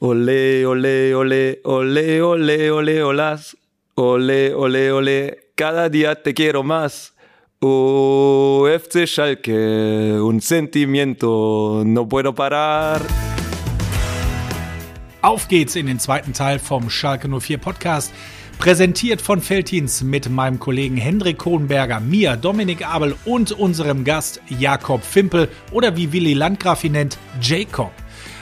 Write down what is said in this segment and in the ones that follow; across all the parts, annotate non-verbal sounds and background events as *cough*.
Ole, ole, ole, ole, ole, ole, olas. Ole, ole, ole, cada día te quiero más. Oh, FC Schalke, un sentimiento, no puedo parar. Auf geht's in den zweiten Teil vom Schalke 04 Podcast. Präsentiert von Feltins mit meinem Kollegen Hendrik Kohnberger, mir, Dominik Abel und unserem Gast Jakob Fimpel oder wie Willi Landgraf ihn nennt, Jacob.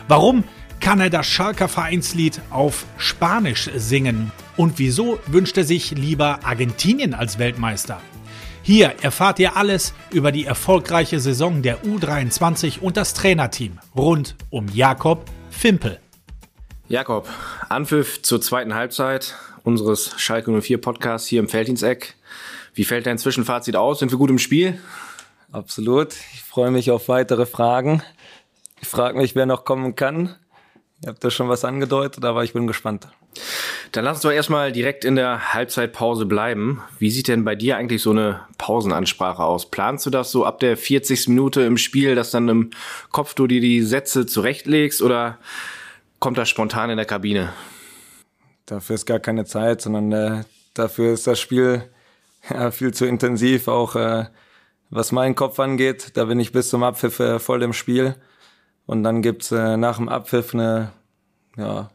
Warum kann er das Schalker Vereinslied auf Spanisch singen? Und wieso wünscht er sich lieber Argentinien als Weltmeister? Hier erfahrt ihr alles über die erfolgreiche Saison der U23 und das Trainerteam rund um Jakob Fimpel. Jakob, Anpfiff zur zweiten Halbzeit unseres Schalke 04 Podcasts hier im Feldinseck. Wie fällt dein Zwischenfazit aus? Sind wir gut im Spiel? Absolut. Ich freue mich auf weitere Fragen. Ich frage mich, wer noch kommen kann. Ihr habt da schon was angedeutet, aber ich bin gespannt. Dann lass uns doch erstmal direkt in der Halbzeitpause bleiben. Wie sieht denn bei dir eigentlich so eine Pausenansprache aus? Planst du das so ab der 40. Minute im Spiel, dass dann im Kopf du dir die Sätze zurechtlegst oder kommt das spontan in der Kabine? Dafür ist gar keine Zeit, sondern äh, dafür ist das Spiel *laughs* ja, viel zu intensiv. Auch äh, was meinen Kopf angeht, da bin ich bis zum Abpfiff äh, voll im Spiel. Und dann gibt's äh, nach dem Abpfiff eine ja,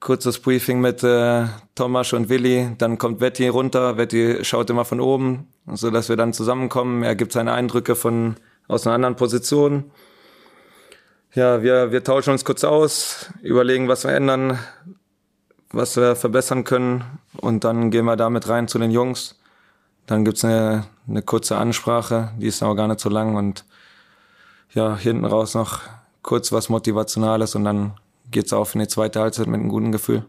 kurzes Briefing mit äh, Thomas und Willi. Dann kommt Betty runter. Betty schaut immer von oben, so dass wir dann zusammenkommen. Er gibt seine Eindrücke von aus einer anderen Position. Ja, wir, wir tauschen uns kurz aus, überlegen, was wir ändern, was wir verbessern können und dann gehen wir damit rein zu den Jungs. Dann gibt's eine, eine kurze Ansprache, die ist aber gar nicht so lang und ja, hinten raus noch kurz was Motivationales und dann geht's auf in die zweite Halbzeit mit einem guten Gefühl.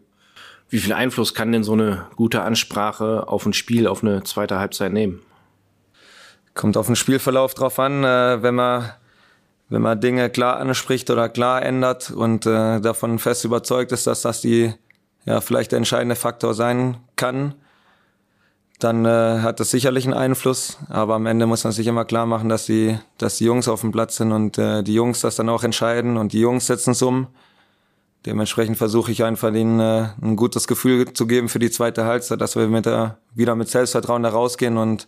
Wie viel Einfluss kann denn so eine gute Ansprache auf ein Spiel, auf eine zweite Halbzeit nehmen? Kommt auf den Spielverlauf drauf an, äh, wenn man wenn man Dinge klar anspricht oder klar ändert und äh, davon fest überzeugt ist, dass das die ja vielleicht der entscheidende Faktor sein kann, dann äh, hat das sicherlich einen Einfluss. Aber am Ende muss man sich immer klar machen, dass die, dass die Jungs auf dem Platz sind und äh, die Jungs das dann auch entscheiden und die Jungs setzen es um. Dementsprechend versuche ich einfach ihnen äh, ein gutes Gefühl zu geben für die zweite Halbzeit, dass wir mit der, wieder mit Selbstvertrauen da rausgehen und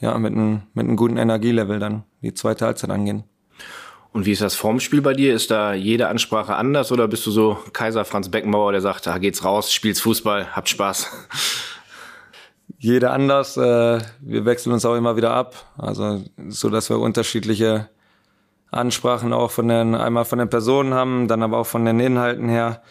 ja, mit einem, mit einem guten Energielevel dann die zweite Halbzeit angehen. Und wie ist das Formspiel bei dir? Ist da jede Ansprache anders oder bist du so Kaiser Franz Beckenbauer, der sagt, da geht's raus, spielt's Fußball, habt Spaß? Jeder anders. Äh, wir wechseln uns auch immer wieder ab. Also so, dass wir unterschiedliche Ansprachen auch von den, einmal von den Personen haben, dann aber auch von den Inhalten her.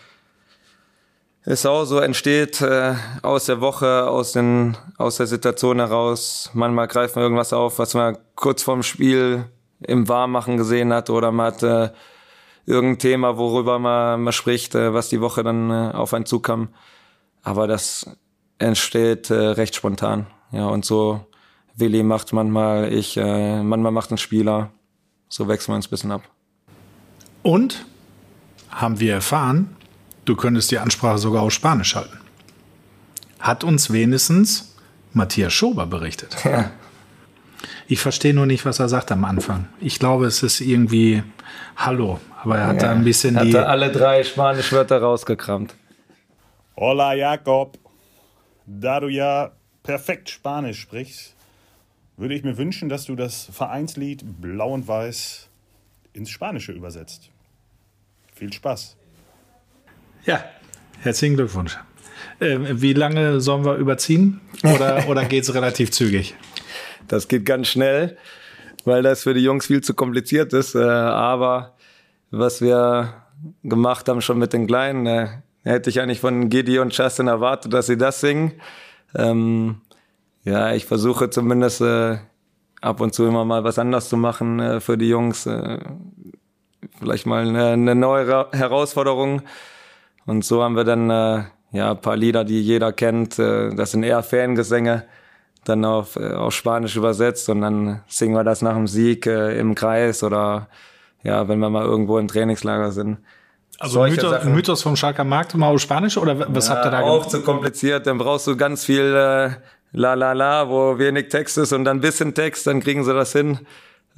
Es auch so entsteht äh, aus der Woche, aus, den, aus der Situation heraus. Manchmal greifen wir irgendwas auf, was man kurz vorm Spiel im Warmmachen gesehen hat oder man hat äh, irgendein Thema, worüber man, man spricht, äh, was die Woche dann äh, auf einen zukam. Aber das entsteht äh, recht spontan. Ja, und so Willi macht manchmal, ich, äh, manchmal macht ein Spieler. So wechseln wir uns ein bisschen ab. Und haben wir erfahren, du könntest die Ansprache sogar auf Spanisch halten. Hat uns wenigstens Matthias Schober berichtet. *laughs* Ja. Ich verstehe nur nicht, was er sagt am Anfang. Ich glaube, es ist irgendwie Hallo, aber er hat ja, da ein bisschen hat die. Hat alle drei spanische Wörter rausgekramt. Hola Jakob, da du ja perfekt Spanisch sprichst, würde ich mir wünschen, dass du das Vereinslied Blau und Weiß ins Spanische übersetzt. Viel Spaß. Ja, herzlichen Glückwunsch. Äh, wie lange sollen wir überziehen? Oder, *laughs* oder geht es relativ zügig? Das geht ganz schnell, weil das für die Jungs viel zu kompliziert ist. Äh, aber was wir gemacht haben schon mit den Kleinen, äh, hätte ich eigentlich von Gidi und Justin erwartet, dass sie das singen. Ähm, ja, ich versuche zumindest äh, ab und zu immer mal was anders zu machen äh, für die Jungs. Äh, vielleicht mal eine, eine neue Herausforderung. Und so haben wir dann äh, ja ein paar Lieder, die jeder kennt. Äh, das sind eher Fangesänge dann auf, äh, auf Spanisch übersetzt und dann singen wir das nach dem Sieg im Kreis oder ja, wenn wir mal irgendwo im Trainingslager sind. Also Mythos, Mythos vom Schalker Markt mal auf Spanisch oder was ja, habt ihr da gemacht? Auch zu kompliziert, dann brauchst du ganz viel äh, La La La, wo wenig Text ist und dann bisschen Text, dann kriegen sie das hin.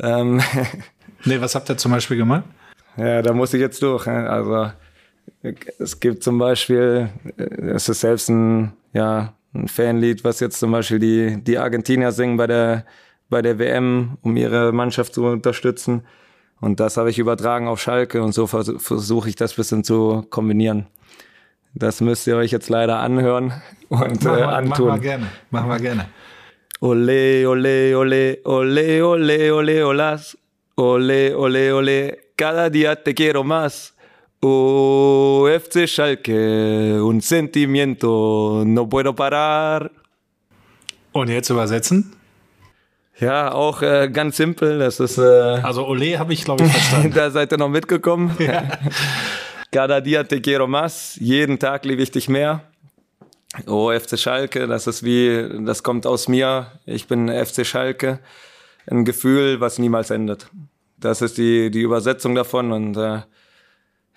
Ähm *laughs* nee, was habt ihr zum Beispiel gemacht? Ja, da muss ich jetzt durch. Also es gibt zum Beispiel, äh, es ist selbst ein, ja, ein Fanlied, was jetzt zum Beispiel die, die Argentinier singen bei der, bei der WM, um ihre Mannschaft zu unterstützen. Und das habe ich übertragen auf Schalke und so versuche ich das bisschen zu kombinieren. Das müsst ihr euch jetzt leider anhören *laughs* und mach, äh, antun. Machen wir gerne, machen wir gerne. Ole, ole, ole, ole, ole, ole, olas. Ole, ole, ole, cada día te quiero más. Oh, FC Schalke, un sentimiento, no puedo parar. Und jetzt übersetzen? Ja, auch äh, ganz simpel. Das ist. Äh, also Ole habe ich glaube ich verstanden. *laughs* da seid ihr noch mitgekommen. Ja. *laughs* Cada día te quiero más. Jeden Tag liebe ich dich mehr. Oh, FC Schalke, das ist wie, das kommt aus mir. Ich bin FC Schalke. Ein Gefühl, was niemals endet. Das ist die, die Übersetzung davon und äh,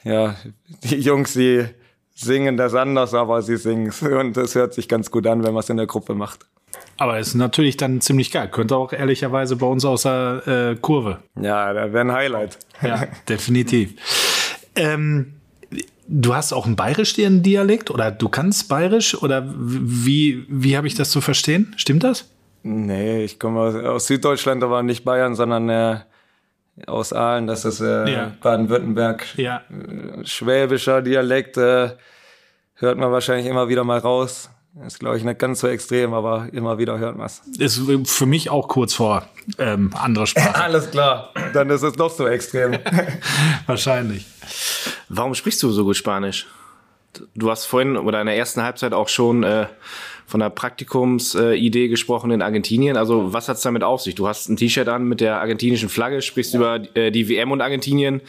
ja, die Jungs, die singen das anders, aber sie singen es und es hört sich ganz gut an, wenn man es in der Gruppe macht. Aber ist natürlich dann ziemlich geil. Könnte auch ehrlicherweise bei uns aus der äh, Kurve. Ja, da wäre ein Highlight. Ja, definitiv. Ähm, du hast auch einen bayerisch-dialekt Dialekt oder du kannst bayerisch oder wie, wie habe ich das zu verstehen? Stimmt das? Nee, ich komme aus, aus Süddeutschland, aber nicht Bayern, sondern äh, aus Aalen, das ist äh, ja. Baden-Württemberg. Ja. Äh, schwäbischer Dialekt äh, hört man wahrscheinlich immer wieder mal raus. Ist, glaube ich, nicht ganz so extrem, aber immer wieder hört man es. Ist für mich auch kurz vor ähm, andere Sprache. *laughs* Alles klar, dann ist es doch so extrem. *laughs* Wahrscheinlich. Warum sprichst du so gut Spanisch? Du hast vorhin oder in der ersten Halbzeit auch schon äh, von der Praktikumsidee äh, gesprochen in Argentinien. Also was hat's damit auf sich? Du hast ein T-Shirt an mit der argentinischen Flagge, sprichst ja. über äh, die WM und Argentinien.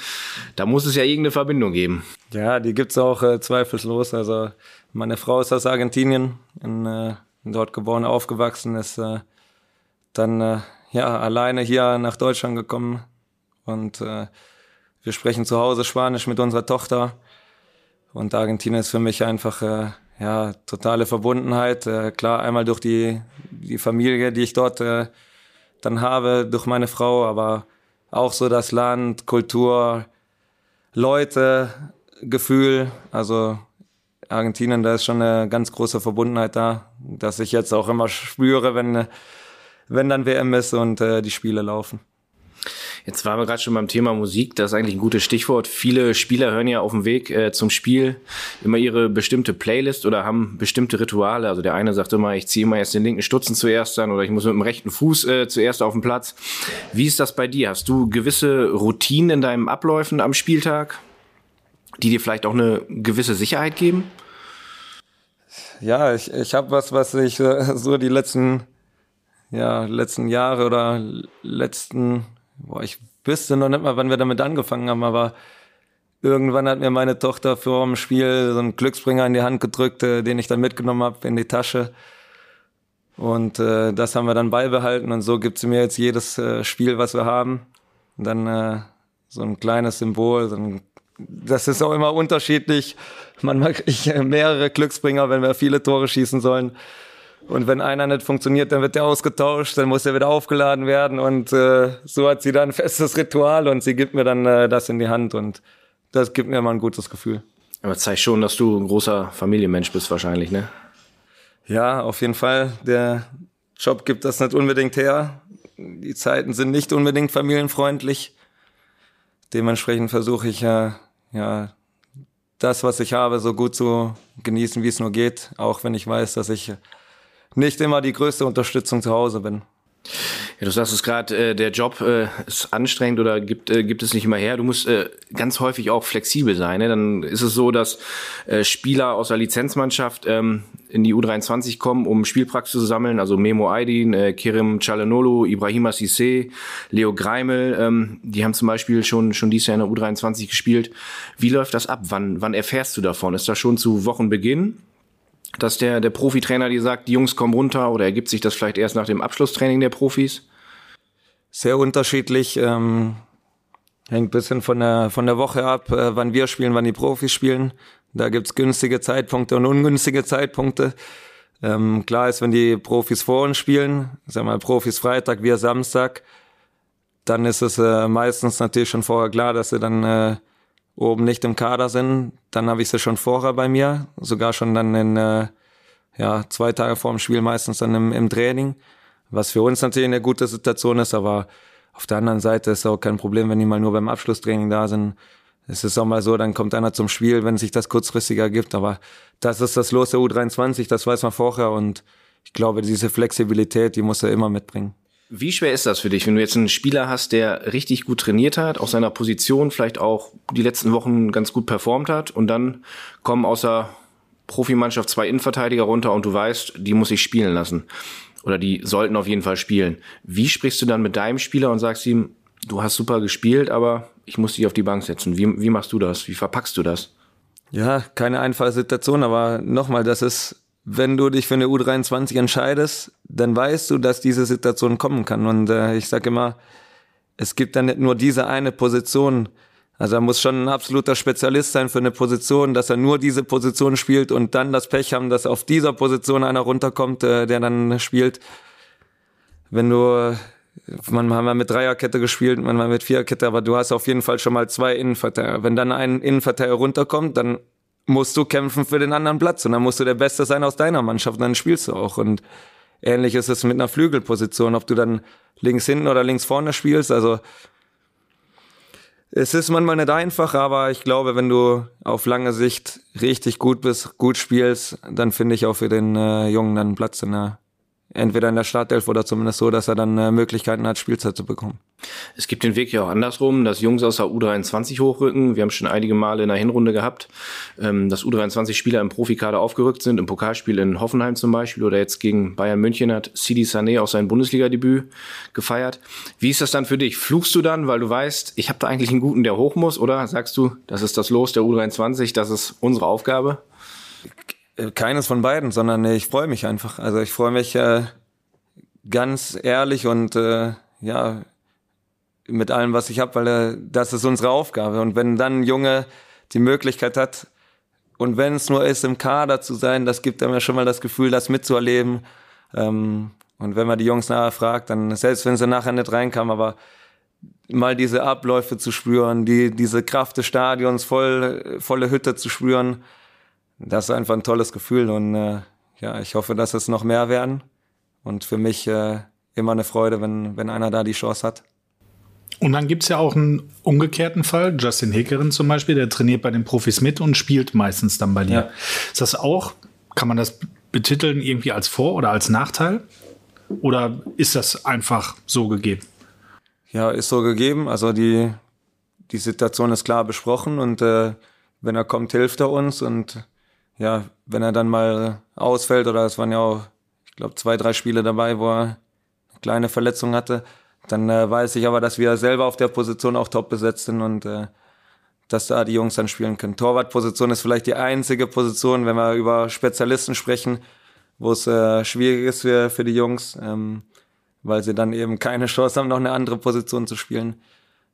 Da muss es ja irgendeine Verbindung geben. Ja, die gibt's auch äh, zweifellos. Also meine Frau ist aus Argentinien, in, äh, dort geboren, aufgewachsen, ist äh, dann äh, ja alleine hier nach Deutschland gekommen und äh, wir sprechen zu Hause Spanisch mit unserer Tochter. Und Argentinien ist für mich einfach äh, ja, totale Verbundenheit. Äh, klar, einmal durch die, die Familie, die ich dort äh, dann habe, durch meine Frau, aber auch so das Land, Kultur, Leute, Gefühl. Also Argentinien, da ist schon eine ganz große Verbundenheit da, dass ich jetzt auch immer spüre, wenn, wenn dann WM ist und äh, die Spiele laufen. Jetzt waren wir gerade schon beim Thema Musik. Das ist eigentlich ein gutes Stichwort. Viele Spieler hören ja auf dem Weg äh, zum Spiel immer ihre bestimmte Playlist oder haben bestimmte Rituale. Also der eine sagt immer, ich ziehe immer erst den linken Stutzen zuerst an oder ich muss mit dem rechten Fuß äh, zuerst auf den Platz. Wie ist das bei dir? Hast du gewisse Routinen in deinem Abläufen am Spieltag, die dir vielleicht auch eine gewisse Sicherheit geben? Ja, ich, ich habe was, was ich äh, so die letzten ja, letzten Jahre oder letzten boah, ich wüsste noch nicht mal, wann wir damit angefangen haben, aber irgendwann hat mir meine Tochter vor dem Spiel so einen Glücksbringer in die Hand gedrückt, äh, den ich dann mitgenommen habe in die Tasche. Und äh, das haben wir dann beibehalten und so gibt sie mir jetzt jedes äh, Spiel, was wir haben. Und dann äh, so ein kleines Symbol. So ein, das ist auch immer unterschiedlich. Manchmal kriege ich mehrere Glücksbringer, wenn wir viele Tore schießen sollen. Und wenn einer nicht funktioniert, dann wird der ausgetauscht, dann muss er wieder aufgeladen werden. Und äh, so hat sie dann ein festes Ritual und sie gibt mir dann äh, das in die Hand und das gibt mir immer ein gutes Gefühl. Aber zeigt schon, dass du ein großer Familienmensch bist wahrscheinlich, ne? Ja, auf jeden Fall. Der Job gibt das nicht unbedingt her. Die Zeiten sind nicht unbedingt familienfreundlich. Dementsprechend versuche ich ja, ja, das, was ich habe, so gut zu genießen, wie es nur geht. Auch wenn ich weiß, dass ich nicht immer die größte Unterstützung zu Hause bin. Ja, du sagst es gerade, äh, der Job äh, ist anstrengend oder gibt, äh, gibt es nicht immer her. Du musst äh, ganz häufig auch flexibel sein. Ne? Dann ist es so, dass äh, Spieler aus der Lizenzmannschaft ähm, in die U23 kommen, um Spielpraxis zu sammeln. Also Memo Aydin, äh, Kerim Chalanolu, Ibrahima Sissé, Leo Greimel. Ähm, die haben zum Beispiel schon, schon dieses Jahr in der U23 gespielt. Wie läuft das ab? Wann, wann erfährst du davon? Ist das schon zu Wochenbeginn? Dass der, der Profitrainer dir sagt, die Jungs kommen runter oder ergibt sich das vielleicht erst nach dem Abschlusstraining der Profis? Sehr unterschiedlich. Ähm, hängt bisschen von der, von der Woche ab, äh, wann wir spielen, wann die Profis spielen. Da gibt's günstige Zeitpunkte und ungünstige Zeitpunkte. Ähm, klar ist, wenn die Profis vor uns spielen, sagen wir Profis Freitag, wir Samstag, dann ist es äh, meistens natürlich schon vorher klar, dass sie dann äh, oben nicht im Kader sind, dann habe ich sie schon vorher bei mir, sogar schon dann in äh, ja, zwei Tage vor dem Spiel meistens dann im, im Training, was für uns natürlich eine gute Situation ist, aber auf der anderen Seite ist auch kein Problem, wenn die mal nur beim Abschlusstraining da sind. Es ist auch mal so, dann kommt einer zum Spiel, wenn sich das kurzfristig ergibt, aber das ist das Los der U23, das weiß man vorher und ich glaube, diese Flexibilität, die muss er immer mitbringen. Wie schwer ist das für dich, wenn du jetzt einen Spieler hast, der richtig gut trainiert hat, aus seiner Position vielleicht auch die letzten Wochen ganz gut performt hat und dann kommen außer Profimannschaft zwei Innenverteidiger runter und du weißt, die muss ich spielen lassen oder die sollten auf jeden Fall spielen. Wie sprichst du dann mit deinem Spieler und sagst ihm, du hast super gespielt, aber ich muss dich auf die Bank setzen? Wie, wie machst du das? Wie verpackst du das? Ja, keine einfache Situation, aber nochmal, das ist wenn du dich für eine U23 entscheidest, dann weißt du, dass diese Situation kommen kann. Und äh, ich sage immer, es gibt dann nicht nur diese eine Position. Also er muss schon ein absoluter Spezialist sein für eine Position, dass er nur diese Position spielt und dann das Pech haben, dass auf dieser Position einer runterkommt, äh, der dann spielt. Wenn du, manchmal haben wir mit Dreierkette gespielt, manchmal mit Viererkette, aber du hast auf jeden Fall schon mal zwei Innenverteidiger. Wenn dann ein Innenverteidiger runterkommt, dann musst du kämpfen für den anderen Platz und dann musst du der Beste sein aus deiner Mannschaft und dann spielst du auch. Und ähnlich ist es mit einer Flügelposition, ob du dann links hinten oder links vorne spielst. Also es ist manchmal nicht einfach, aber ich glaube, wenn du auf lange Sicht richtig gut bist, gut spielst, dann finde ich auch für den äh, Jungen dann Platz in der entweder in der Startelf oder zumindest so, dass er dann äh, Möglichkeiten hat, Spielzeit zu bekommen. Es gibt den Weg ja auch andersrum, dass Jungs aus der U23 hochrücken. Wir haben schon einige Male in der Hinrunde gehabt, ähm, dass U23-Spieler im Profikader aufgerückt sind, im Pokalspiel in Hoffenheim zum Beispiel oder jetzt gegen Bayern München hat Sidi Sané auch sein Bundesliga-Debüt gefeiert. Wie ist das dann für dich? Fluchst du dann, weil du weißt, ich habe da eigentlich einen Guten, der hoch muss, oder sagst du, das ist das Los der U23, das ist unsere Aufgabe? Äh, keines von beiden, sondern ich freue mich einfach. Also ich freue mich äh, ganz ehrlich und äh, ja mit allem, was ich habe, weil äh, das ist unsere Aufgabe. Und wenn dann ein Junge die Möglichkeit hat und wenn es nur ist, im Kader zu sein, das gibt einem ja schon mal das Gefühl, das mitzuerleben. Ähm, und wenn man die Jungs nachher fragt, dann selbst wenn sie nachher nicht reinkamen, aber mal diese Abläufe zu spüren, die diese Kraft des Stadions, voll, volle Hütte zu spüren, das ist einfach ein tolles Gefühl und äh, ja, ich hoffe, dass es noch mehr werden. Und für mich äh, immer eine Freude, wenn, wenn einer da die Chance hat. Und dann gibt's ja auch einen umgekehrten Fall. Justin Hickerin zum Beispiel, der trainiert bei den Profis mit und spielt meistens dann bei dir. Ja. Ist das auch, kann man das betiteln irgendwie als Vor- oder als Nachteil? Oder ist das einfach so gegeben? Ja, ist so gegeben. Also die, die Situation ist klar besprochen und äh, wenn er kommt, hilft er uns und ja, wenn er dann mal ausfällt oder es waren ja auch, ich glaube, zwei, drei Spiele dabei, wo er eine kleine Verletzung hatte, dann äh, weiß ich aber, dass wir selber auf der Position auch top besetzt sind und äh, dass da die Jungs dann spielen können. Torwartposition ist vielleicht die einzige Position, wenn wir über Spezialisten sprechen, wo es äh, schwierig ist für, für die Jungs, ähm, weil sie dann eben keine Chance haben, noch eine andere Position zu spielen.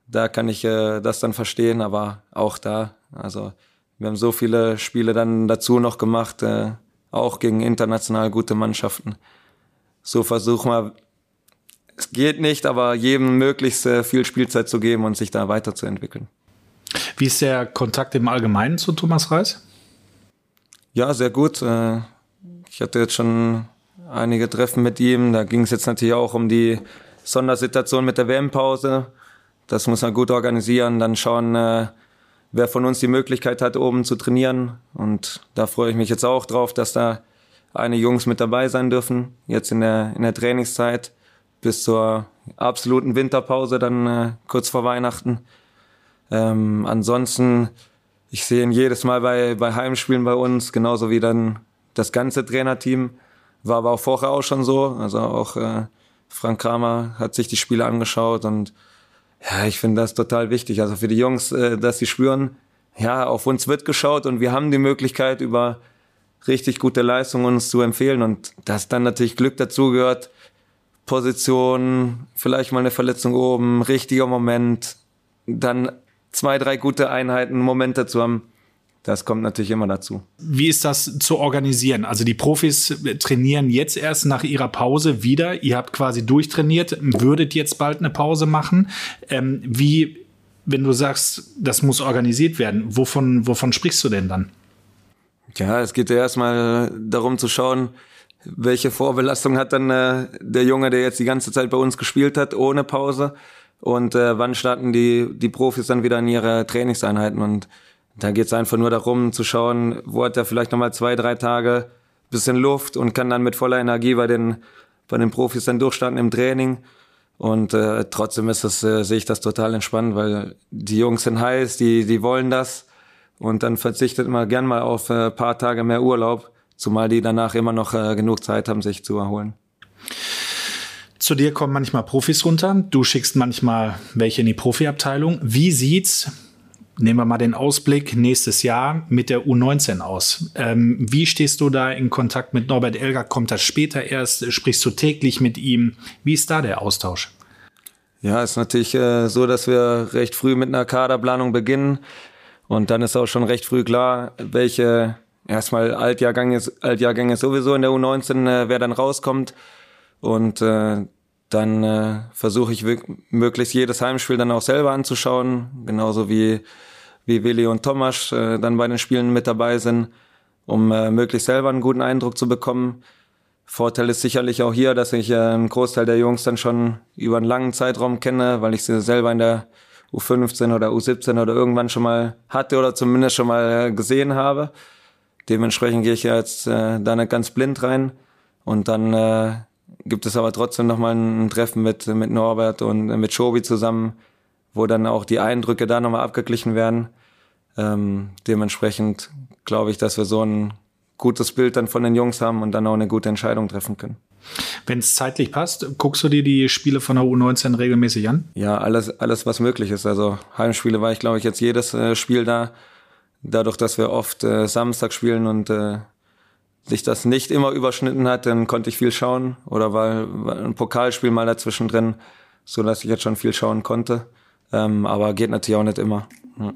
Da kann ich äh, das dann verstehen, aber auch da, also wir haben so viele Spiele dann dazu noch gemacht, äh, auch gegen international gute Mannschaften. So versuchen wir, es geht nicht, aber jedem möglichst äh, viel Spielzeit zu geben und sich da weiterzuentwickeln. Wie ist der Kontakt im Allgemeinen zu Thomas Reis? Ja, sehr gut. Äh, ich hatte jetzt schon einige Treffen mit ihm. Da ging es jetzt natürlich auch um die Sondersituation mit der WM-Pause. Das muss man gut organisieren, dann schauen, äh, wer von uns die Möglichkeit hat, oben zu trainieren. Und da freue ich mich jetzt auch drauf, dass da einige Jungs mit dabei sein dürfen, jetzt in der, in der Trainingszeit bis zur absoluten Winterpause, dann äh, kurz vor Weihnachten. Ähm, ansonsten, ich sehe ihn jedes Mal bei, bei Heimspielen bei uns, genauso wie dann das ganze Trainerteam. War aber auch vorher auch schon so. Also auch äh, Frank Kramer hat sich die Spiele angeschaut und ja, ich finde das total wichtig. Also für die Jungs, äh, dass sie spüren, ja, auf uns wird geschaut und wir haben die Möglichkeit, über richtig gute Leistungen uns zu empfehlen. Und dass dann natürlich Glück dazugehört, Position, vielleicht mal eine Verletzung oben, richtiger Moment, dann zwei, drei gute Einheiten, Momente zu haben. Das kommt natürlich immer dazu. Wie ist das zu organisieren? Also die Profis trainieren jetzt erst nach ihrer Pause wieder. Ihr habt quasi durchtrainiert, würdet jetzt bald eine Pause machen. Ähm, wie wenn du sagst, das muss organisiert werden, wovon, wovon sprichst du denn dann? Ja, es geht ja erstmal darum zu schauen, welche Vorbelastung hat dann äh, der Junge, der jetzt die ganze Zeit bei uns gespielt hat, ohne Pause. Und äh, wann starten die, die Profis dann wieder in ihre Trainingseinheiten? Und da geht es einfach nur darum zu schauen, wo hat er vielleicht nochmal zwei, drei Tage bisschen Luft und kann dann mit voller Energie bei den, bei den Profis dann durchstarten im Training. Und äh, trotzdem ist das, äh, sehe ich das total entspannt, weil die Jungs sind heiß, die, die wollen das. Und dann verzichtet man gern mal auf äh, paar Tage mehr Urlaub, zumal die danach immer noch äh, genug Zeit haben, sich zu erholen. Zu dir kommen manchmal Profis runter, du schickst manchmal welche in die Profiabteilung. Wie sieht's nehmen wir mal den Ausblick nächstes Jahr mit der U19 aus. Ähm, wie stehst du da in Kontakt mit Norbert Elger? Kommt das später erst? Sprichst du täglich mit ihm? Wie ist da der Austausch? Ja, ist natürlich äh, so, dass wir recht früh mit einer Kaderplanung beginnen. Und dann ist auch schon recht früh klar, welche erstmal Altjahrgänge, Altjahrgänge sowieso in der U19, äh, wer dann rauskommt. Und äh, dann äh, versuche ich möglichst jedes Heimspiel dann auch selber anzuschauen, genauso wie wie Willi und Thomas äh, dann bei den Spielen mit dabei sind, um äh, möglichst selber einen guten Eindruck zu bekommen. Vorteil ist sicherlich auch hier, dass ich äh, einen Großteil der Jungs dann schon über einen langen Zeitraum kenne, weil ich sie selber in der U15 oder U17 oder irgendwann schon mal hatte oder zumindest schon mal äh, gesehen habe. Dementsprechend gehe ich jetzt äh, da nicht ganz blind rein und dann äh, gibt es aber trotzdem nochmal ein Treffen mit, mit Norbert und mit Schobi zusammen, wo dann auch die Eindrücke da nochmal abgeglichen werden. Ähm, dementsprechend glaube ich, dass wir so ein gutes Bild dann von den Jungs haben und dann auch eine gute Entscheidung treffen können. Wenn es zeitlich passt, guckst du dir die Spiele von der U19 regelmäßig an? Ja, alles, alles was möglich ist. Also Heimspiele war ich, glaube ich, jetzt jedes äh, Spiel da. Dadurch, dass wir oft äh, Samstag spielen und äh, sich das nicht immer überschnitten hat, dann konnte ich viel schauen oder war, war ein Pokalspiel mal dazwischen drin, so dass ich jetzt schon viel schauen konnte. Ähm, aber geht natürlich auch nicht immer. Ja.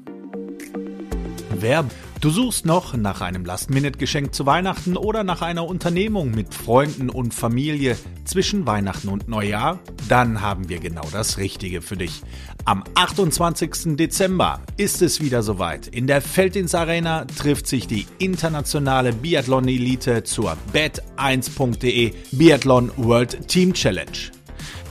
Werbung. Du suchst noch nach einem Last-Minute-Geschenk zu Weihnachten oder nach einer Unternehmung mit Freunden und Familie zwischen Weihnachten und Neujahr? Dann haben wir genau das Richtige für dich. Am 28. Dezember ist es wieder soweit. In der Feldins Arena trifft sich die internationale Biathlon-Elite zur bet1.de Biathlon World Team Challenge.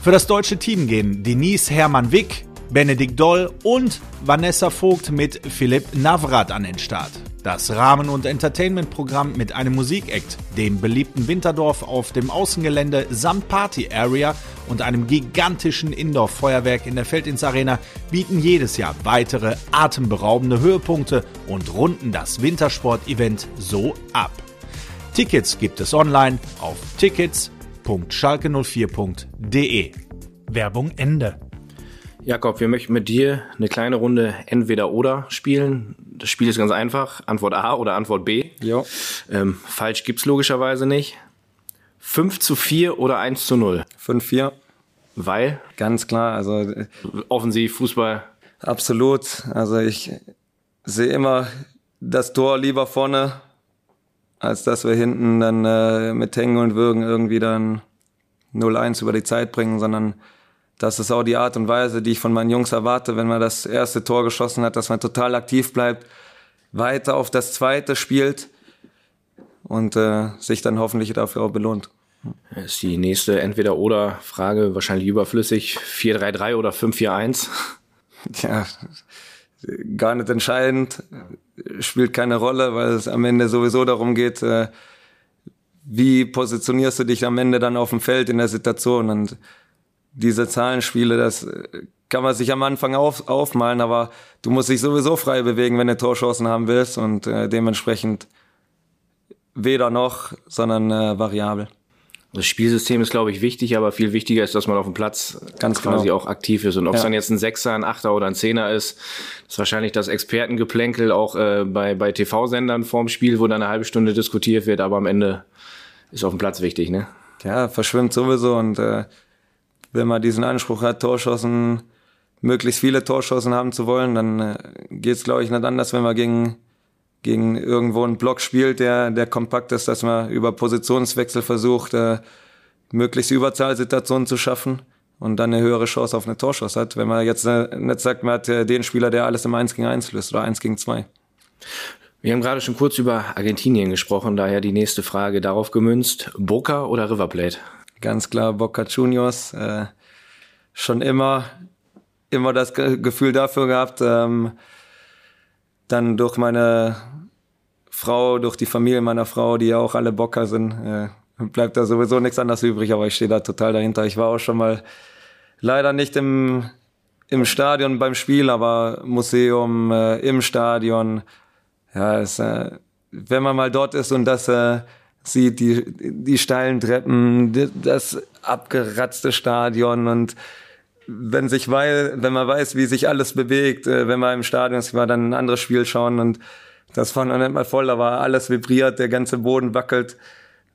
Für das deutsche Team gehen Denise Hermann-Wick, Benedikt Doll und Vanessa Vogt mit Philipp Navrat an den Start. Das Rahmen- und Entertainment-Programm mit einem Musikakt, dem beliebten Winterdorf auf dem Außengelände samt Party-Area und einem gigantischen Indoor-Feuerwerk in der Feldins Arena bieten jedes Jahr weitere atemberaubende Höhepunkte und runden das Wintersport-Event so ab. Tickets gibt es online auf tickets.schalke04.de. Werbung Ende. Jakob, wir möchten mit dir eine kleine Runde entweder oder spielen. Das Spiel ist ganz einfach. Antwort A oder Antwort B. Jo. Ähm, falsch gibt's logischerweise nicht. 5 zu 4 oder 1 zu 0? 5-4. Weil? Ganz klar, also offensiv, Fußball. Absolut. Also ich sehe immer das Tor lieber vorne, als dass wir hinten dann äh, mit Hängen und Würgen irgendwie dann 0-1 über die Zeit bringen, sondern das ist auch die Art und Weise, die ich von meinen Jungs erwarte, wenn man das erste Tor geschossen hat, dass man total aktiv bleibt, weiter auf das zweite spielt und äh, sich dann hoffentlich dafür auch belohnt. Das ist die nächste Entweder-Oder-Frage, wahrscheinlich überflüssig. 4-3-3 oder 5-4-1? Ja, gar nicht entscheidend, spielt keine Rolle, weil es am Ende sowieso darum geht, äh, wie positionierst du dich am Ende dann auf dem Feld in der Situation und diese Zahlenspiele, das äh, kann man sich am Anfang auf, aufmalen, aber du musst dich sowieso frei bewegen, wenn du Torchancen haben willst und äh, dementsprechend weder noch, sondern äh, variabel. Das Spielsystem ist, glaube ich, wichtig, aber viel wichtiger ist, dass man auf dem Platz Ganz quasi genau. auch aktiv ist. Und ob es ja. dann jetzt ein Sechser, ein Achter oder ein Zehner ist, ist wahrscheinlich das Expertengeplänkel auch äh, bei, bei TV-Sendern vorm Spiel, wo dann eine halbe Stunde diskutiert wird, aber am Ende ist auf dem Platz wichtig, ne? Ja, verschwimmt sowieso und äh, wenn man diesen Anspruch hat, Torschossen, möglichst viele Torschossen haben zu wollen, dann äh, geht es, glaube ich, nicht anders, wenn man gegen, gegen irgendwo einen Block spielt, der, der kompakt ist, dass man über Positionswechsel versucht, äh, möglichst Überzahlsituationen zu schaffen. und dann eine höhere Chance auf eine Torschuss hat, wenn man jetzt äh, nicht sagt, man hat äh, den Spieler, der alles im 1 gegen 1 löst oder 1 gegen 2. Wir haben gerade schon kurz über Argentinien gesprochen, daher die nächste Frage darauf gemünzt. Boca oder River Plate? Ganz klar Boca Juniors. Äh, schon immer, immer das Gefühl dafür gehabt. Ähm, dann durch meine Frau, durch die Familie meiner Frau, die ja auch alle Bocker sind, äh, bleibt da sowieso nichts anderes übrig, aber ich stehe da total dahinter. Ich war auch schon mal leider nicht im, im Stadion beim Spiel, aber Museum, äh, im Stadion. Ja, es, äh, wenn man mal dort ist und das äh, sieht, die, die steilen Treppen, das abgeratzte Stadion und wenn sich weil, wenn man weiß, wie sich alles bewegt, äh, wenn man im Stadion ist, war dann ein anderes Spiel schauen und das war noch nicht mal voll, da war alles vibriert, der ganze Boden wackelt.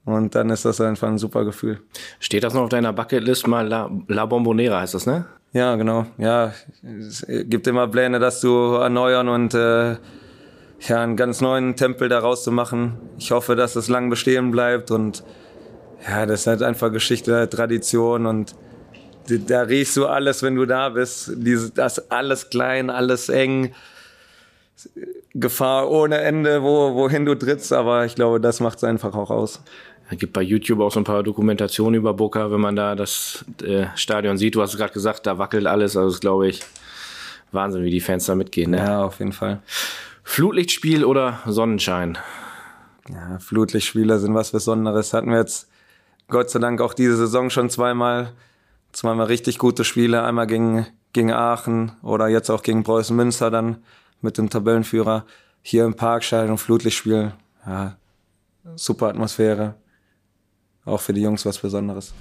Und dann ist das einfach ein super Gefühl. Steht das noch auf deiner Bucketlist mal La, La Bombonera heißt das, ne? Ja, genau. Ja, es gibt immer Pläne, das zu erneuern und äh, ja, einen ganz neuen Tempel daraus zu machen. Ich hoffe, dass es lang bestehen bleibt und ja, das ist halt einfach Geschichte, Tradition und da riechst du alles, wenn du da bist. Diese, das alles klein, alles eng. Gefahr ohne Ende, wo, wohin du trittst, aber ich glaube, das macht es einfach auch aus. Es gibt bei YouTube auch so ein paar Dokumentationen über Boca, wenn man da das äh, Stadion sieht. Du hast gerade gesagt, da wackelt alles. Also das glaube ich Wahnsinn, wie die Fans da mitgehen. Ne? Ja, auf jeden Fall. Flutlichtspiel oder Sonnenschein? Ja, Flutlichtspiele sind was Besonderes. Hatten wir jetzt Gott sei Dank auch diese Saison schon zweimal. Zweimal richtig gute Spiele. Einmal gegen, gegen Aachen oder jetzt auch gegen Preußen Münster dann mit dem Tabellenführer. Hier im Parkstadion Flutlichtspiel. Ja, super Atmosphäre auch für die Jungs was Besonderes.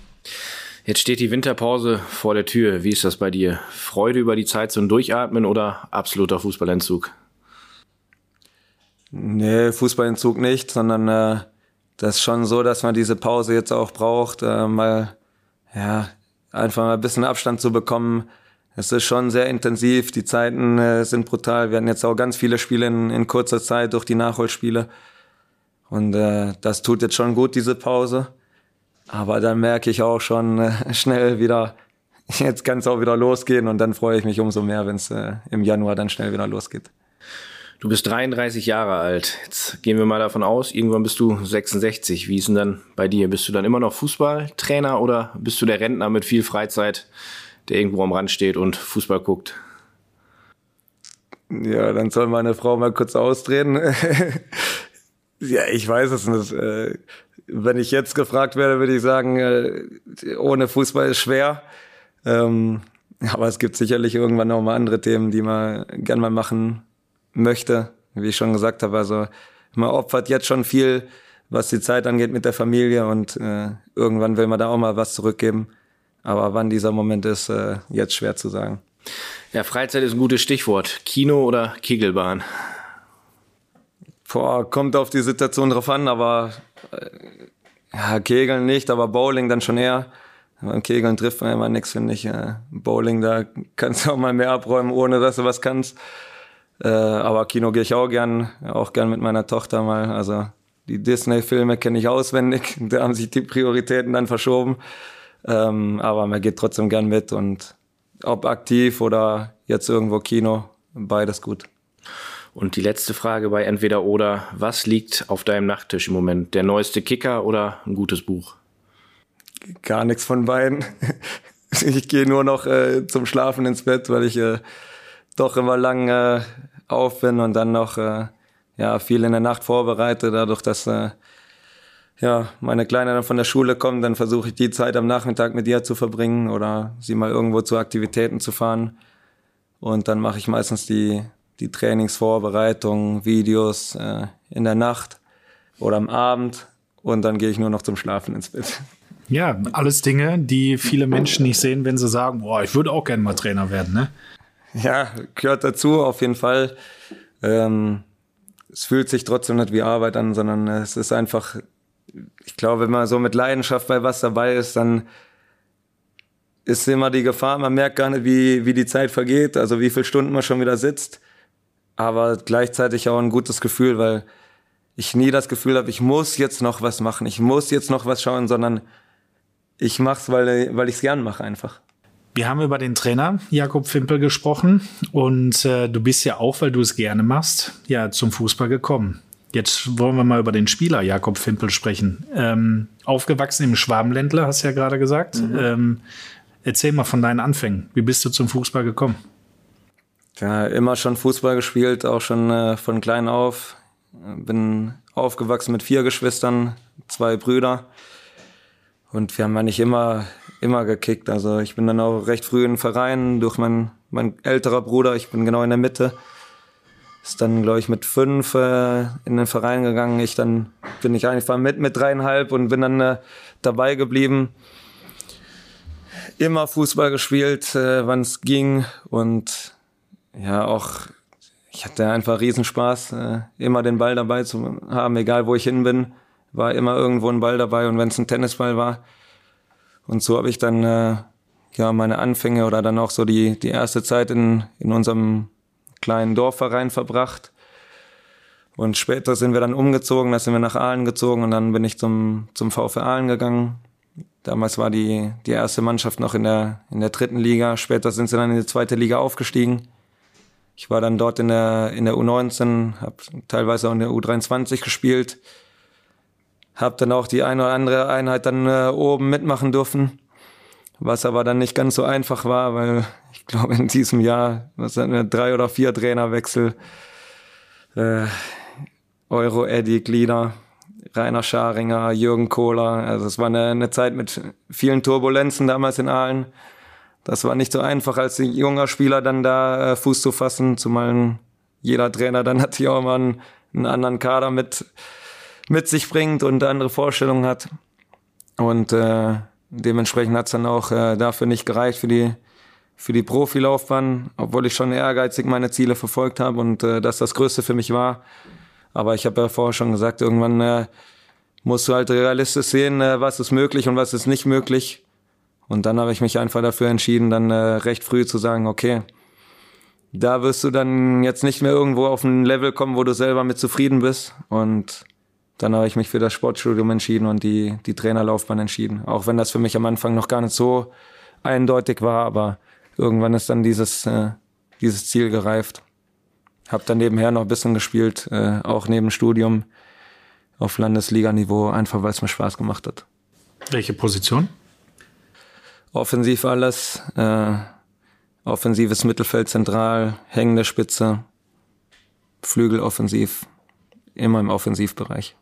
Jetzt steht die Winterpause vor der Tür. Wie ist das bei dir? Freude über die Zeit zum Durchatmen oder absoluter Fußballentzug? Nee, Fußballentzug nicht, sondern äh, das ist schon so, dass man diese Pause jetzt auch braucht, äh, mal ja, einfach mal ein bisschen Abstand zu bekommen. Es ist schon sehr intensiv, die Zeiten äh, sind brutal. Wir hatten jetzt auch ganz viele Spiele in, in kurzer Zeit durch die Nachholspiele. Und äh, das tut jetzt schon gut, diese Pause. Aber dann merke ich auch schon äh, *laughs* schnell wieder, jetzt kann es auch wieder losgehen und dann freue ich mich umso mehr, wenn es äh, im Januar dann schnell wieder losgeht. Du bist 33 Jahre alt. Jetzt gehen wir mal davon aus, irgendwann bist du 66. Wie ist denn dann bei dir? Bist du dann immer noch Fußballtrainer oder bist du der Rentner mit viel Freizeit, der irgendwo am Rand steht und Fußball guckt? Ja, dann soll meine Frau mal kurz ausdrehen. *laughs* ja, ich weiß es nicht. Äh, wenn ich jetzt gefragt werde, würde ich sagen, äh, ohne Fußball ist schwer. Ähm, aber es gibt sicherlich irgendwann noch mal andere Themen, die man gern mal machen möchte. Wie ich schon gesagt habe, also man opfert jetzt schon viel, was die Zeit angeht mit der Familie und äh, irgendwann will man da auch mal was zurückgeben. Aber wann dieser Moment ist, äh, jetzt schwer zu sagen. Ja, Freizeit ist ein gutes Stichwort. Kino oder Kegelbahn? Boah, kommt auf die Situation drauf an, aber äh, ja, Kegeln nicht, aber Bowling dann schon eher. Beim Kegeln trifft man immer nichts, finde ich. Äh, Bowling, da kannst du auch mal mehr abräumen, ohne dass du was kannst. Äh, aber Kino gehe ich auch gern, auch gern mit meiner Tochter mal. Also die Disney-Filme kenne ich auswendig. *laughs* Da haben sich die Prioritäten dann verschoben. Ähm, aber man geht trotzdem gern mit und ob aktiv oder jetzt irgendwo Kino, beides gut. Und die letzte Frage bei Entweder oder, was liegt auf deinem Nachttisch im Moment? Der neueste Kicker oder ein gutes Buch? Gar nichts von beiden. *laughs* Ich gehe nur noch äh, zum Schlafen ins Bett, weil ich äh, doch immer lang äh, auf bin und dann noch äh, ja, viel in der Nacht vorbereite, dadurch, dass äh, ja, meine Kleine dann von der Schule kommt, dann versuche ich die Zeit am Nachmittag mit ihr zu verbringen oder sie mal irgendwo zu Aktivitäten zu fahren. Und dann mache ich meistens die die Trainingsvorbereitung, Videos äh, in der Nacht oder am Abend und dann gehe ich nur noch zum Schlafen ins Bett. Ja, alles Dinge, die viele Menschen nicht sehen, wenn sie sagen, boah, ich würde auch gerne mal Trainer werden, ne? Ja, gehört dazu auf jeden Fall. Ähm, es fühlt sich trotzdem nicht wie Arbeit an, sondern es ist einfach, ich glaube, wenn man so mit Leidenschaft bei was dabei ist, dann ist immer die Gefahr, man merkt gar nicht, wie, wie die Zeit vergeht, also wie viele Stunden man schon wieder sitzt aber gleichzeitig auch ein gutes Gefühl, weil ich nie das Gefühl habe, ich muss jetzt noch was machen, ich muss jetzt noch was schauen, sondern ich mach's, weil, weil ich es gern mache einfach. Wir haben über den Trainer Jakob Fimpel gesprochen und äh, du bist ja auch, weil du es gerne machst, ja zum Fußball gekommen. Jetzt wollen wir mal über den Spieler Jakob Fimpel sprechen. Ähm, aufgewachsen im Schwabenländler, hast du ja gerade gesagt. Mhm. Ähm, erzähl mal von deinen Anfängen. Wie bist du zum Fußball gekommen? Ja, immer schon Fußball gespielt, auch schon äh, von klein auf. Bin aufgewachsen mit vier Geschwistern, zwei Brüder. Und wir haben eigentlich immer, immer gekickt. Also ich bin dann auch recht früh in den Verein durch mein, mein älterer Bruder. Ich bin genau in der Mitte. Ist dann, glaube ich, mit fünf äh, in den Verein gegangen. Ich dann bin ich einfach mit mit dreieinhalb und bin dann äh, dabei geblieben. Immer Fußball gespielt, äh, wann es ging und ja auch ich hatte einfach Riesenspaß, äh, immer den Ball dabei zu haben, egal wo ich hin bin, war immer irgendwo ein Ball dabei und wenn es ein Tennisball war. Und so habe ich dann äh, ja meine Anfänge oder dann auch so die die erste Zeit in in unserem kleinen Dorfverein verbracht. Und später sind wir dann umgezogen, da sind wir nach Aalen gezogen und dann bin ich zum, zum VfR Aalen gegangen. Damals war die, die erste Mannschaft noch in der, in der dritten Liga. Später sind sie dann in die zweite Liga aufgestiegen. Ich war dann dort in der, in der U19, habe teilweise auch in der U23 gespielt. Habe dann auch die eine oder andere Einheit dann äh, oben mitmachen dürfen was aber dann nicht ganz so einfach war, weil ich glaube in diesem Jahr, was hatten wir, drei oder vier Trainerwechsel, äh, Euro Eddie Glieder, Rainer Scharinger, Jürgen Kohler, also es war eine, eine Zeit mit vielen Turbulenzen damals in Aalen. Das war nicht so einfach als junger Spieler dann da äh, Fuß zu fassen, zumal jeder Trainer dann *laughs* natürlich auch mal einen, einen anderen Kader mit, mit sich bringt und andere Vorstellungen hat. Und äh, Dementsprechend hat es dann auch äh, dafür nicht gereicht für die für die Profilaufbahn, obwohl ich schon ehrgeizig meine Ziele verfolgt habe und äh, das das Größte für mich war. Aber ich habe ja vorher schon gesagt, irgendwann äh, musst du halt realistisch sehen, äh, was ist möglich und was ist nicht möglich. Und dann habe ich mich einfach dafür entschieden, dann äh, recht früh zu sagen, okay, da wirst du dann jetzt nicht mehr irgendwo auf ein Level kommen, wo du selber mit zufrieden bist. Und dann habe ich mich für das Sportstudium entschieden und die, die Trainerlaufbahn entschieden. Auch wenn das für mich am Anfang noch gar nicht so eindeutig war, aber irgendwann ist dann dieses, äh, dieses Ziel gereift. Hab dann nebenher noch ein bisschen gespielt, äh, auch neben Studium auf Landesliganiveau, einfach weil es mir Spaß gemacht hat. Welche Position? Offensiv alles, äh, offensives Mittelfeld zentral, hängende Spitze, Flügeloffensiv, immer im Offensivbereich.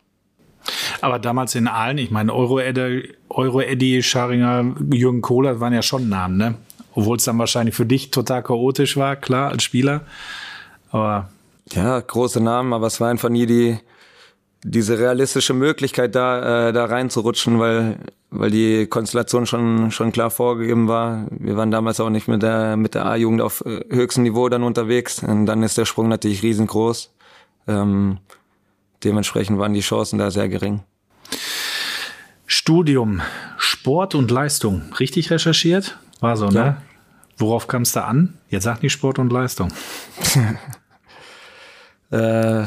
Aber damals in Aalen, ich meine, Euro-Eddy, Euro -Eddy, Scharinger, Jürgen Kohler waren ja schon Namen, ne? Obwohl es dann wahrscheinlich für dich total chaotisch war, klar, als Spieler. Aber. Ja, große Namen, aber es war einfach nie die, diese realistische Möglichkeit, da, äh, da reinzurutschen, weil, weil die Konstellation schon, schon klar vorgegeben war. Wir waren damals auch nicht mit der, mit der A-Jugend auf äh, höchstem Niveau dann unterwegs. Und dann ist der Sprung natürlich riesengroß. Ähm, Dementsprechend waren die Chancen da sehr gering. Studium, Sport und Leistung, richtig recherchiert? War so, ne? Ja. Worauf kam es da an? Jetzt sagt nicht Sport und Leistung. *laughs* äh,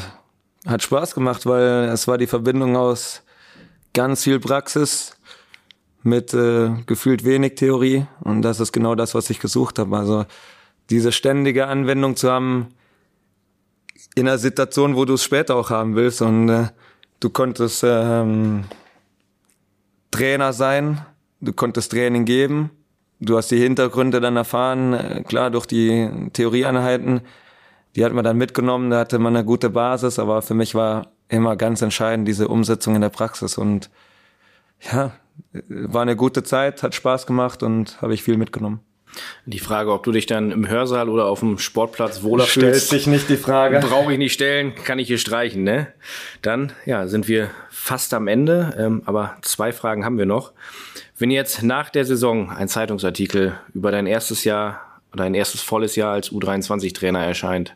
hat Spaß gemacht, weil es war die Verbindung aus ganz viel Praxis mit äh, gefühlt wenig Theorie und das ist genau das, was ich gesucht habe. Also diese ständige Anwendung zu haben, in einer Situation, wo du es später auch haben willst. Und äh, du konntest ähm, Trainer sein, du konntest Training geben, du hast die Hintergründe dann erfahren, äh, klar durch die Theorieeinheiten, die hat man dann mitgenommen, da hatte man eine gute Basis, aber für mich war immer ganz entscheidend diese Umsetzung in der Praxis und ja, war eine gute Zeit, hat Spaß gemacht und habe ich viel mitgenommen. Die Frage, ob du dich dann im Hörsaal oder auf dem Sportplatz wohler fühlst. Stellt sich nicht die Frage. Brauche ich nicht stellen, kann ich hier streichen, ne? Dann, ja, sind wir fast am Ende, ähm, aber zwei Fragen haben wir noch. Wenn jetzt nach der Saison ein Zeitungsartikel über dein erstes Jahr oder ein erstes volles Jahr als U23-Trainer erscheint,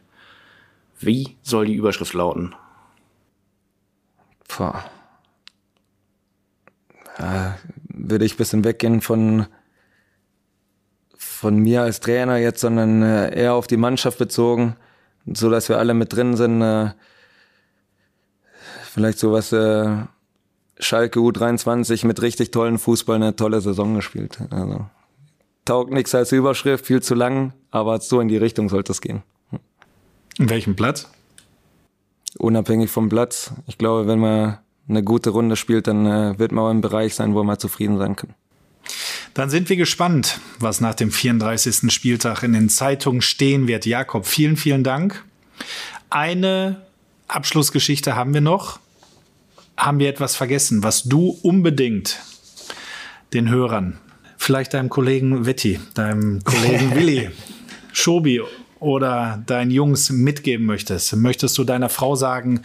wie soll die Überschrift lauten? Boah. Ja, würde ich bisschen weggehen von von mir als Trainer jetzt, sondern äh, eher auf die Mannschaft bezogen, so dass wir alle mit drin sind. Äh, vielleicht sowas äh, Schalke U23 mit richtig tollen Fußball eine tolle Saison gespielt. Also taugt nichts als Überschrift, viel zu lang, aber so in die Richtung sollte es gehen. In welchem Platz? Unabhängig vom Platz. Ich glaube, wenn man eine gute Runde spielt, dann wird man auch im Bereich sein, wo man zufrieden sein kann. Dann sind wir gespannt, was nach dem 34. Spieltag in den Zeitungen stehen wird. Jakob, vielen, vielen Dank. Eine Abschlussgeschichte haben wir noch. Haben wir etwas vergessen, was du unbedingt den Hörern, vielleicht deinem Kollegen Wetti, deinem Kollegen *laughs* Willi, Schobi oder deinen Jungs mitgeben möchtest? Möchtest du deiner Frau sagen,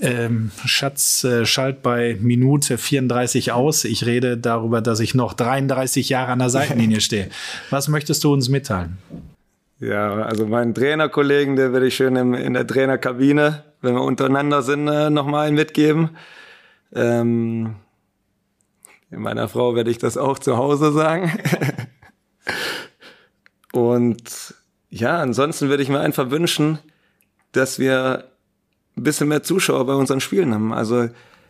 ähm, Schatz, äh, schalt bei Minute 34 aus. Ich rede darüber, dass ich noch 33 Jahre an der Seitenlinie *laughs* stehe. Was möchtest du uns mitteilen? Ja, also meinen Trainerkollegen, der werde ich schön im, in der Trainerkabine, wenn wir untereinander sind, äh, nochmal mitgeben. Ähm, meiner Frau werde ich das auch zu Hause sagen. *laughs* Und ja, ansonsten würde ich mir einfach wünschen, dass wir ein bisschen mehr Zuschauer bei unseren Spielen haben. Also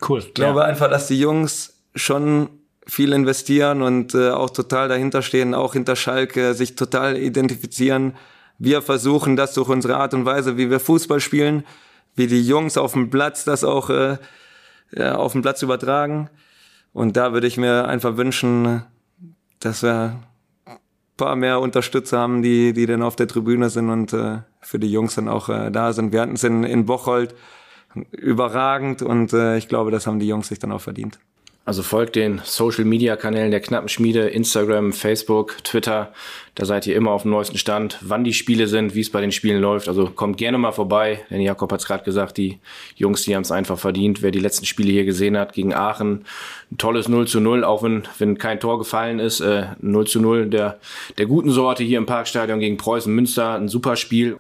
cool. ich glaube ja. einfach, dass die Jungs schon viel investieren und äh, auch total dahinter stehen, auch hinter Schalke, sich total identifizieren. Wir versuchen das durch unsere Art und Weise, wie wir Fußball spielen, wie die Jungs auf dem Platz das auch äh, auf dem Platz übertragen. Und da würde ich mir einfach wünschen, dass wir paar mehr Unterstützer haben, die, die dann auf der Tribüne sind und äh, für die Jungs dann auch äh, da sind. Wir hatten es in, in Bocholt überragend und äh, ich glaube, das haben die Jungs sich dann auch verdient. Also folgt den Social Media Kanälen der Knappenschmiede, Instagram, Facebook, Twitter. Da seid ihr immer auf dem neuesten Stand, wann die Spiele sind, wie es bei den Spielen läuft. Also kommt gerne mal vorbei, denn Jakob hat es gerade gesagt, die Jungs, die haben es einfach verdient. Wer die letzten Spiele hier gesehen hat gegen Aachen, ein tolles 0 zu 0, auch wenn, wenn kein Tor gefallen ist. Äh, 0 zu 0 der, der guten Sorte hier im Parkstadion gegen Preußen Münster. Ein super Spiel.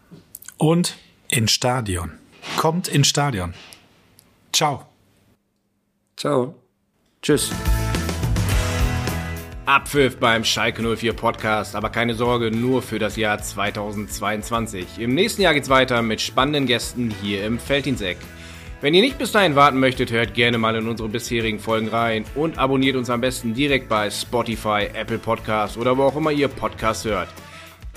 Und ins Stadion. Kommt ins Stadion. Ciao. Ciao. Tschüss. Abpfiff beim Schalke 04 Podcast, aber keine Sorge, nur für das Jahr 2022. Im nächsten Jahr geht's weiter mit spannenden Gästen hier im Feldinseck. Wenn ihr nicht bis dahin warten möchtet, hört gerne mal in unsere bisherigen Folgen rein und abonniert uns am besten direkt bei Spotify, Apple Podcasts oder wo auch immer ihr Podcast hört.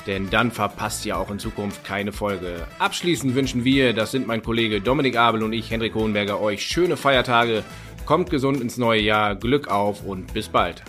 Denn dann verpasst ihr auch in Zukunft keine Folge. Abschließend wünschen wir, das sind mein Kollege Dominik Abel und ich, Hendrik Hohenberger, euch schöne Feiertage Kommt gesund ins neue Jahr, Glück auf und bis bald.